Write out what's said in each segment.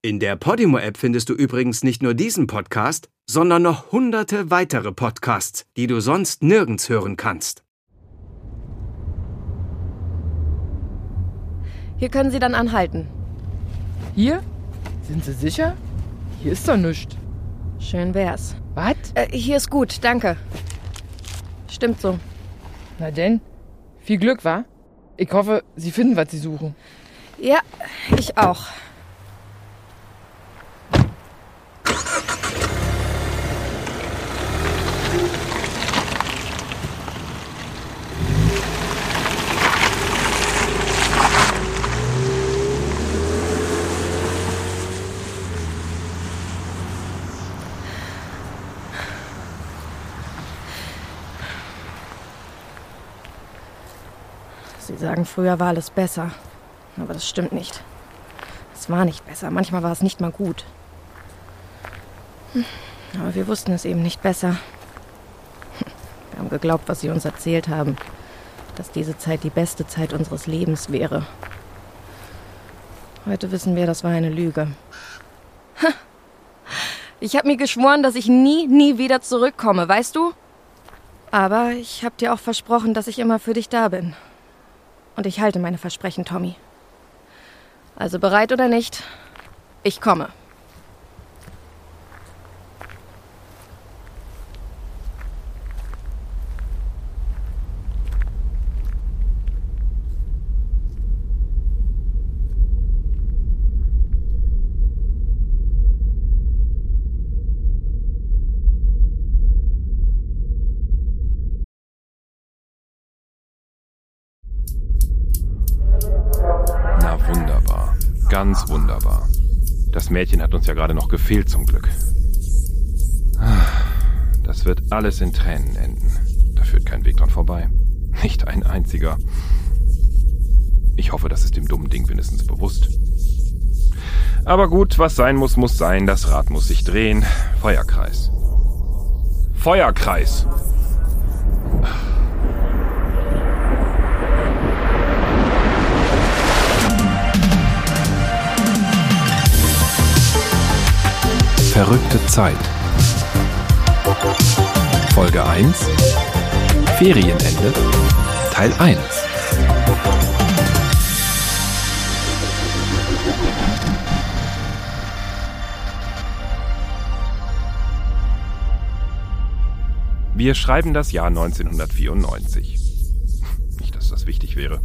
In der Podimo-App findest du übrigens nicht nur diesen Podcast, sondern noch hunderte weitere Podcasts, die du sonst nirgends hören kannst. Hier können Sie dann anhalten. Hier? Sind Sie sicher? Hier ist doch nichts. Schön wär's. Was? Äh, hier ist gut, danke. Stimmt so. Na denn, viel Glück, wa? Ich hoffe, Sie finden, was Sie suchen. Ja, ich auch. Sie sagen, früher war alles besser. Aber das stimmt nicht. Es war nicht besser. Manchmal war es nicht mal gut. Hm, Aber wir wussten es eben nicht besser. Wir haben geglaubt, was sie uns erzählt haben. Dass diese Zeit die beste Zeit unseres Lebens wäre. Heute wissen wir, das war eine Lüge. Ich habe mir geschworen, dass ich nie, nie wieder zurückkomme, weißt du? Aber ich habe dir auch versprochen, dass ich immer für dich da bin. Und ich halte meine Versprechen, Tommy. Also bereit oder nicht, ich komme. Ganz wunderbar. Das Mädchen hat uns ja gerade noch gefehlt zum Glück. Das wird alles in Tränen enden. Da führt kein Weg dran vorbei. Nicht ein einziger. Ich hoffe, das ist dem dummen Ding wenigstens bewusst. Aber gut, was sein muss, muss sein. Das Rad muss sich drehen. Feuerkreis. Feuerkreis! Verrückte Zeit. Folge 1. Ferienende. Teil 1. Wir schreiben das Jahr 1994. Nicht, dass das wichtig wäre.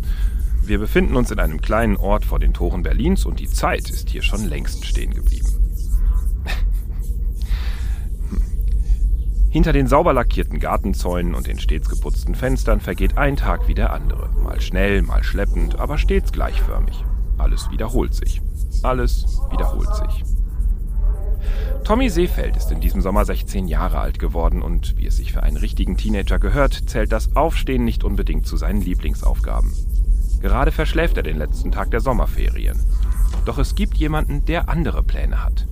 Wir befinden uns in einem kleinen Ort vor den Toren Berlins und die Zeit ist hier schon längst stehen geblieben. Hinter den sauber lackierten Gartenzäunen und den stets geputzten Fenstern vergeht ein Tag wie der andere. Mal schnell, mal schleppend, aber stets gleichförmig. Alles wiederholt sich. Alles wiederholt sich. Tommy Seefeld ist in diesem Sommer 16 Jahre alt geworden und, wie es sich für einen richtigen Teenager gehört, zählt das Aufstehen nicht unbedingt zu seinen Lieblingsaufgaben. Gerade verschläft er den letzten Tag der Sommerferien. Doch es gibt jemanden, der andere Pläne hat.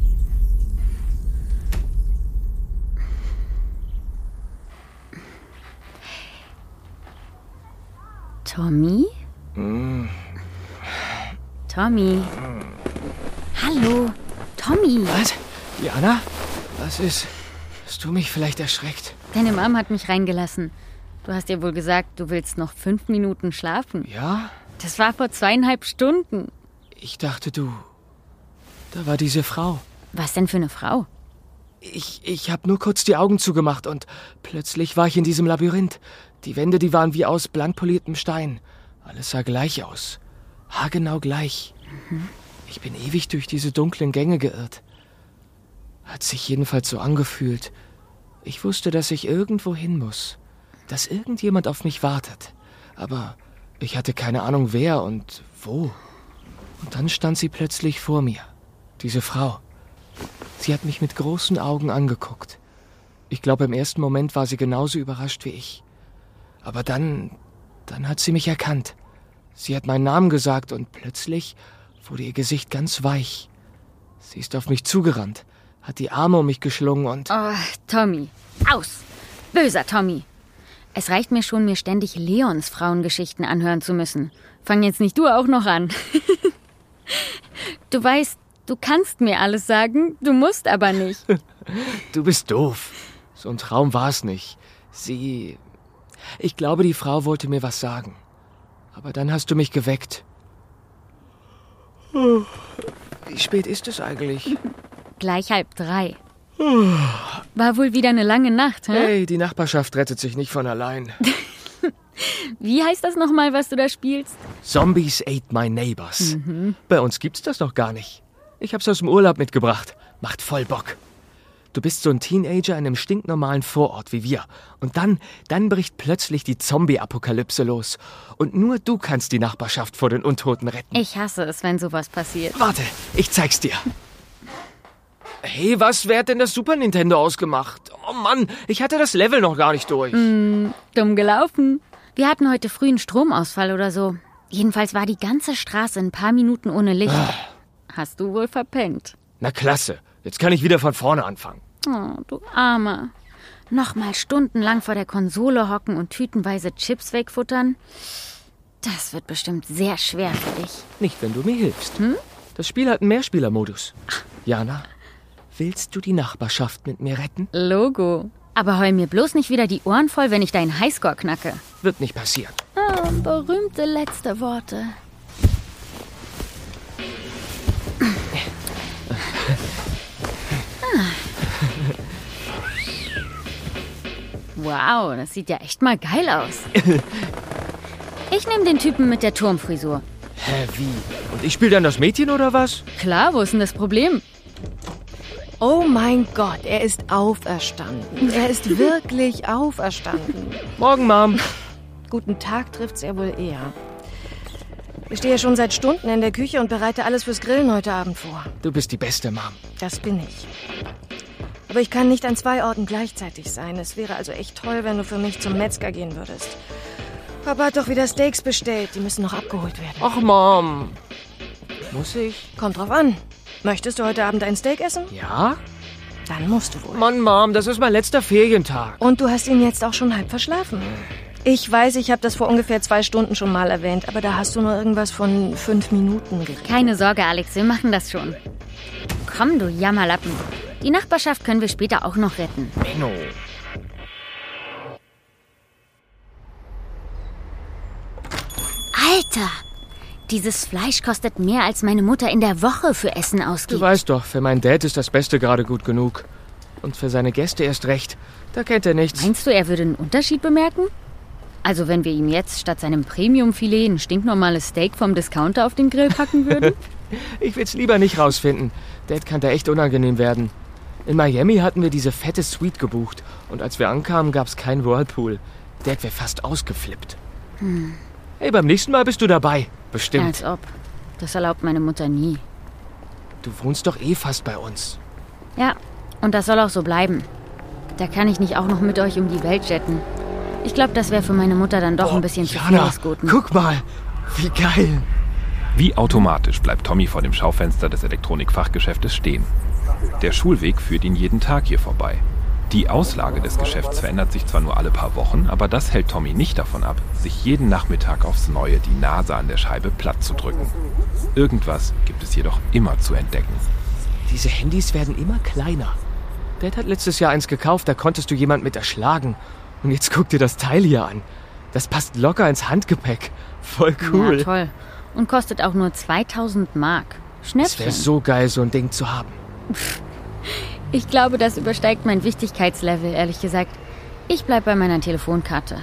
Tommy? Tommy. Hallo, Tommy. Was? Jana? Was ist? Hast du mich vielleicht erschreckt? Deine Mom hat mich reingelassen. Du hast ihr wohl gesagt, du willst noch fünf Minuten schlafen. Ja? Das war vor zweieinhalb Stunden. Ich dachte, du. Da war diese Frau. Was denn für eine Frau? Ich, ich habe nur kurz die Augen zugemacht und plötzlich war ich in diesem Labyrinth. Die Wände, die waren wie aus blank poliertem Stein. Alles sah gleich aus. Haargenau gleich. Ich bin ewig durch diese dunklen Gänge geirrt. Hat sich jedenfalls so angefühlt. Ich wusste, dass ich irgendwo hin muss. Dass irgendjemand auf mich wartet. Aber ich hatte keine Ahnung, wer und wo. Und dann stand sie plötzlich vor mir. Diese Frau. Sie hat mich mit großen Augen angeguckt. Ich glaube, im ersten Moment war sie genauso überrascht wie ich. Aber dann, dann hat sie mich erkannt. Sie hat meinen Namen gesagt und plötzlich wurde ihr Gesicht ganz weich. Sie ist auf mich zugerannt, hat die Arme um mich geschlungen und... Oh, Tommy. Aus. Böser Tommy. Es reicht mir schon, mir ständig Leons Frauengeschichten anhören zu müssen. Fang jetzt nicht du auch noch an. du weißt, Du kannst mir alles sagen, du musst aber nicht. Du bist doof. So ein Traum war es nicht. Sie. Ich glaube, die Frau wollte mir was sagen. Aber dann hast du mich geweckt. Wie spät ist es eigentlich? Gleich halb drei. War wohl wieder eine lange Nacht, hä? Hey, die Nachbarschaft rettet sich nicht von allein. Wie heißt das nochmal, was du da spielst? Zombies ate my neighbors. Bei uns gibt's das noch gar nicht. Ich hab's aus dem Urlaub mitgebracht. Macht voll Bock. Du bist so ein Teenager in einem stinknormalen Vorort wie wir. Und dann, dann bricht plötzlich die Zombie-Apokalypse los. Und nur du kannst die Nachbarschaft vor den Untoten retten. Ich hasse es, wenn sowas passiert. Warte, ich zeig's dir. Hey, was, wer hat denn das Super Nintendo ausgemacht? Oh Mann, ich hatte das Level noch gar nicht durch. Dumm gelaufen. Wir hatten heute früh einen Stromausfall oder so. Jedenfalls war die ganze Straße ein paar Minuten ohne Licht. Hast du wohl verpennt. Na klasse, jetzt kann ich wieder von vorne anfangen. Oh, du Armer. Nochmal stundenlang vor der Konsole hocken und tütenweise Chips wegfuttern? Das wird bestimmt sehr schwer für dich. Nicht, wenn du mir hilfst. Das Spiel hat einen Mehrspielermodus. Jana, willst du die Nachbarschaft mit mir retten? Logo. Aber heul mir bloß nicht wieder die Ohren voll, wenn ich deinen Highscore knacke. Wird nicht passieren. Ah, berühmte letzte Worte. Wow, das sieht ja echt mal geil aus. Ich nehme den Typen mit der Turmfrisur. Hä, wie? Und ich spiele dann das Mädchen oder was? Klar, wo ist denn das Problem? Oh mein Gott, er ist auferstanden. Er ist wirklich auferstanden. Morgen, Mom. Guten Tag trifft's er wohl eher. Ich stehe schon seit Stunden in der Küche und bereite alles fürs Grillen heute Abend vor. Du bist die beste Mom. Das bin ich. Aber ich kann nicht an zwei Orten gleichzeitig sein. Es wäre also echt toll, wenn du für mich zum Metzger gehen würdest. Papa hat doch wieder Steaks bestellt. Die müssen noch abgeholt werden. Ach, Mom. Muss ich? Kommt drauf an. Möchtest du heute Abend ein Steak essen? Ja? Dann musst du wohl. Mann, Mom, das ist mein letzter Ferientag. Und du hast ihn jetzt auch schon halb verschlafen. Ich weiß, ich habe das vor ungefähr zwei Stunden schon mal erwähnt, aber da hast du nur irgendwas von fünf Minuten gekriegt. Keine Sorge, Alex, wir machen das schon. Komm, du Jammerlappen. Die Nachbarschaft können wir später auch noch retten. Menno. Alter! Dieses Fleisch kostet mehr, als meine Mutter in der Woche für Essen Du ausgibt. weißt doch, für meinen Dad ist das Beste gerade gut genug. Und für seine Gäste erst recht. Da kennt er nichts. Meinst du, er würde einen Unterschied bemerken? Also wenn wir ihm jetzt statt seinem Premium-Filet ein stinknormales Steak vom Discounter auf den Grill packen würden? Ich will's lieber nicht rausfinden. Dad kann da echt unangenehm werden. In Miami hatten wir diese fette Suite gebucht. Und als wir ankamen, gab's keinen Whirlpool. Dad wäre fast ausgeflippt. Hey, beim nächsten Mal bist du dabei. Bestimmt. Als ob. Das erlaubt meine Mutter nie. Du wohnst doch eh fast bei uns. Ja, und das soll auch so bleiben. Da kann ich nicht auch noch mit euch um die Welt jetten. Ich glaube, das wäre für meine Mutter dann doch ein bisschen zu viel Jana, des Guten. guck mal. Wie geil. Wie automatisch bleibt Tommy vor dem Schaufenster des Elektronikfachgeschäftes stehen. Der Schulweg führt ihn jeden Tag hier vorbei. Die Auslage des Geschäfts verändert sich zwar nur alle paar Wochen, aber das hält Tommy nicht davon ab, sich jeden Nachmittag aufs Neue die Nase an der Scheibe platt zu drücken. Irgendwas gibt es jedoch immer zu entdecken. Diese Handys werden immer kleiner. Dad hat letztes Jahr eins gekauft, da konntest du jemand mit erschlagen. Und jetzt guck dir das Teil hier an. Das passt locker ins Handgepäck. Voll cool. Ja, toll. Und kostet auch nur 2000 Mark. es wäre Schnäppchen. so geil, so ein Ding zu haben. Ich glaube, das übersteigt mein Wichtigkeitslevel, ehrlich gesagt. Ich bleib bei meiner Telefonkarte.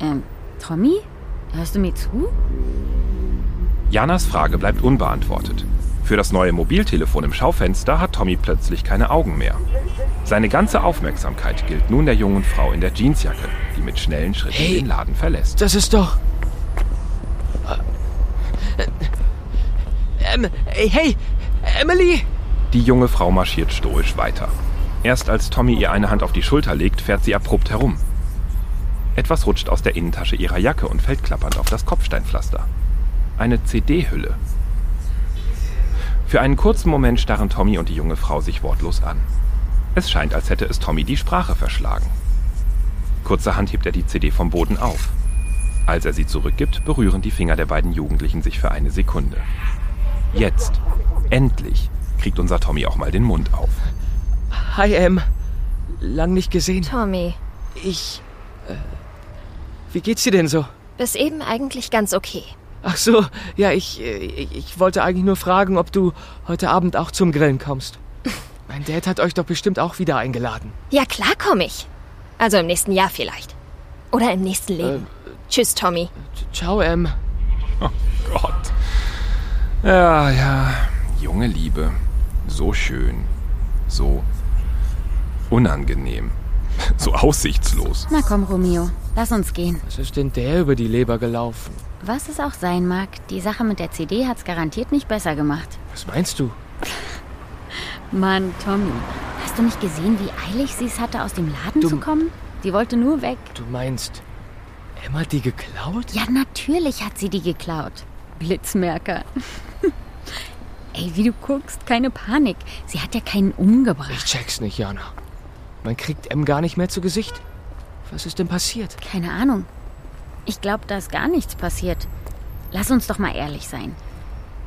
Ähm, Tommy? Hörst du mir zu? Janas Frage bleibt unbeantwortet. Für das neue Mobiltelefon im Schaufenster hat Tommy plötzlich keine Augen mehr. Seine ganze Aufmerksamkeit gilt nun der jungen Frau in der Jeansjacke, die mit schnellen Schritten Hey. den Laden verlässt. Das ist doch. Ähm, ey, hey, Emily! Die junge Frau marschiert stoisch weiter. Erst als Tommy ihr eine Hand auf die Schulter legt, fährt sie abrupt herum. Etwas rutscht aus der Innentasche ihrer Jacke und fällt klappernd auf das Kopfsteinpflaster. Eine CD-Hülle. Für einen kurzen Moment starren Tommy und die junge Frau sich wortlos an. Es scheint, als hätte es Tommy die Sprache verschlagen. Kurzerhand hebt er die CD vom Boden auf. Als er sie zurückgibt, berühren die Finger der beiden Jugendlichen sich für eine Sekunde. Jetzt, Endlich kriegt unser Tommy auch mal den Mund auf. Hi, Em. Lang nicht gesehen. Tommy, Ich. Äh, wie geht's dir denn so? bis eben eigentlich ganz okay. Ach so, ja, ich, äh, ich, ich wollte eigentlich nur fragen, ob du heute Abend auch zum Grillen kommst. Mein Dad hat euch doch bestimmt auch wieder eingeladen. Ja, klar komme ich. Also im nächsten Jahr vielleicht. Oder im nächsten Leben. Tschüss, Tommy. Ciao, Em. Gott. Ja, ja. Junge Liebe. So schön. So unangenehm. So aussichtslos. Na komm, Romeo, lass uns gehen. Was ist denn der über die Leber gelaufen? Was es auch sein mag, die Sache mit der CD hat's garantiert nicht besser gemacht. Was meinst du? Mann, Tommy, hast du nicht gesehen, wie eilig sie es hatte, aus dem Laden zu Dumm. kommen? Sie wollte nur weg. Du meinst, Em hat die geklaut? Ja, natürlich hat sie die geklaut. Blitzmerker. Ey, wie du guckst, keine Panik. Sie hat ja keinen Ich umgebracht. check's nicht, Jana. Man kriegt Em gar nicht mehr zu Gesicht. Was ist denn passiert? Keine Ahnung. Ich glaube, da ist gar nichts passiert. Lass uns doch mal ehrlich sein.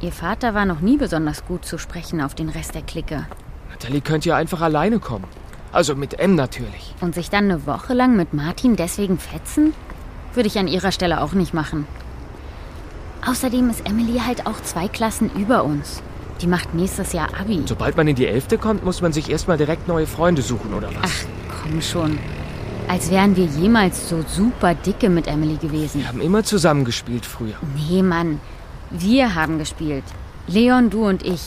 Ihr Vater war noch nie besonders gut zu sprechen auf den Rest der Clique. Natalie könnte ja einfach alleine kommen. Also mit Em natürlich. Und sich dann eine Woche lang mit Martin deswegen fetzen? Würde ich an ihrer Stelle auch nicht machen. Außerdem ist Emily halt auch zwei Klassen über uns. Die macht nächstes Jahr Abi. Sobald man in die Elfte kommt, muss man sich erstmal direkt neue Freunde suchen, oder was? Ach, komm schon. Als wären wir jemals so super dicke mit Emily gewesen. Wir haben immer zusammengespielt früher. Nee, Mann. Wir haben gespielt. Leon, du und ich.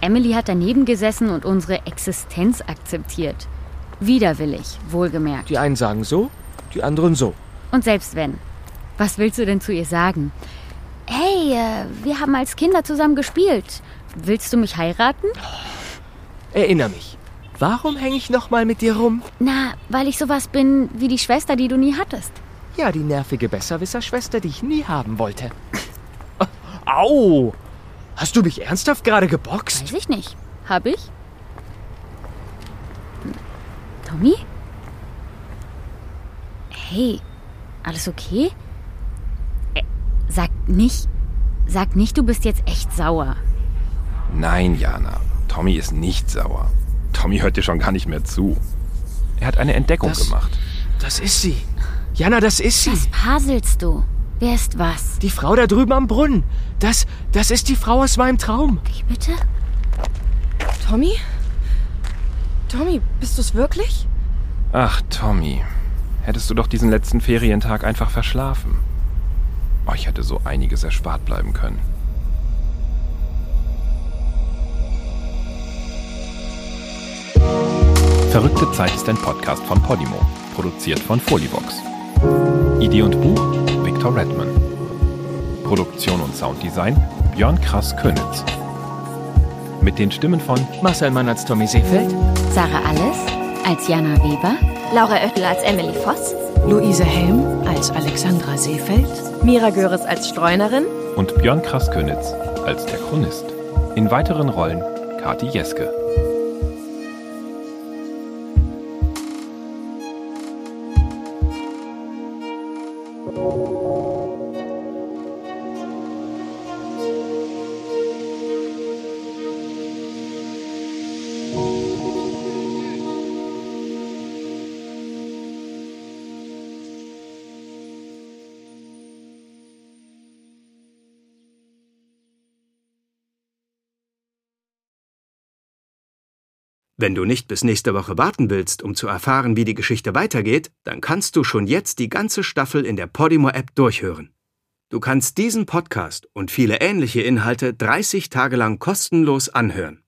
Emily hat daneben gesessen und unsere Existenz akzeptiert. Widerwillig, wohlgemerkt. Die einen sagen so, die anderen so. Und selbst wenn. Was willst du denn zu ihr sagen? Hey, äh, wir haben als Kinder zusammen gespielt. Willst du mich heiraten? Erinner mich. Warum hänge ich nochmal mit dir rum? Na, weil ich sowas bin wie die Schwester, die du nie hattest. Ja, die nervige Besserwisser-Schwester, die ich nie haben wollte. Au! Hast du mich ernsthaft gerade geboxt? Weiß ich nicht. Hab ich? Tommy? Hey, alles okay? Äh, sag nicht, sag nicht, du bist jetzt echt sauer. Nein, Jana. Tommy ist nicht sauer. Tommy hört dir schon gar nicht mehr zu. Er hat eine Entdeckung Das- gemacht. Das ist sie. Jana, das ist sie. Was paselst du? Wer ist was? Die Frau da drüben am Brunnen. Das, das ist die Frau aus meinem Traum. Wie bitte? Tommy? Tommy, bist du's wirklich? Ach, Tommy. Hättest du doch diesen letzten Ferientag einfach verschlafen. Euch hätte so einiges erspart bleiben können. Verrückte Zeit ist ein Podcast von Podimo, produziert von Folivox. Idee und Buch Victor Redman. Produktion und Sounddesign Björn Krass Könitz. Mit den Stimmen von Marcel Mann als Tommy Seefeld. Sarah Alles als Jana Weber, Laura Oettel als Emily Voss. Luise Helm als Alexandra Seefeld, Mira Göres als Streunerin. und Björn Krass Könitz als der Chronist. In weiteren Rollen Kati Jeske. Wenn du nicht bis nächste Woche warten willst, um zu erfahren, wie die Geschichte weitergeht, dann kannst du schon jetzt die ganze Staffel in der Podimo-App durchhören. Du kannst diesen Podcast und viele ähnliche Inhalte 30 Tage lang kostenlos anhören.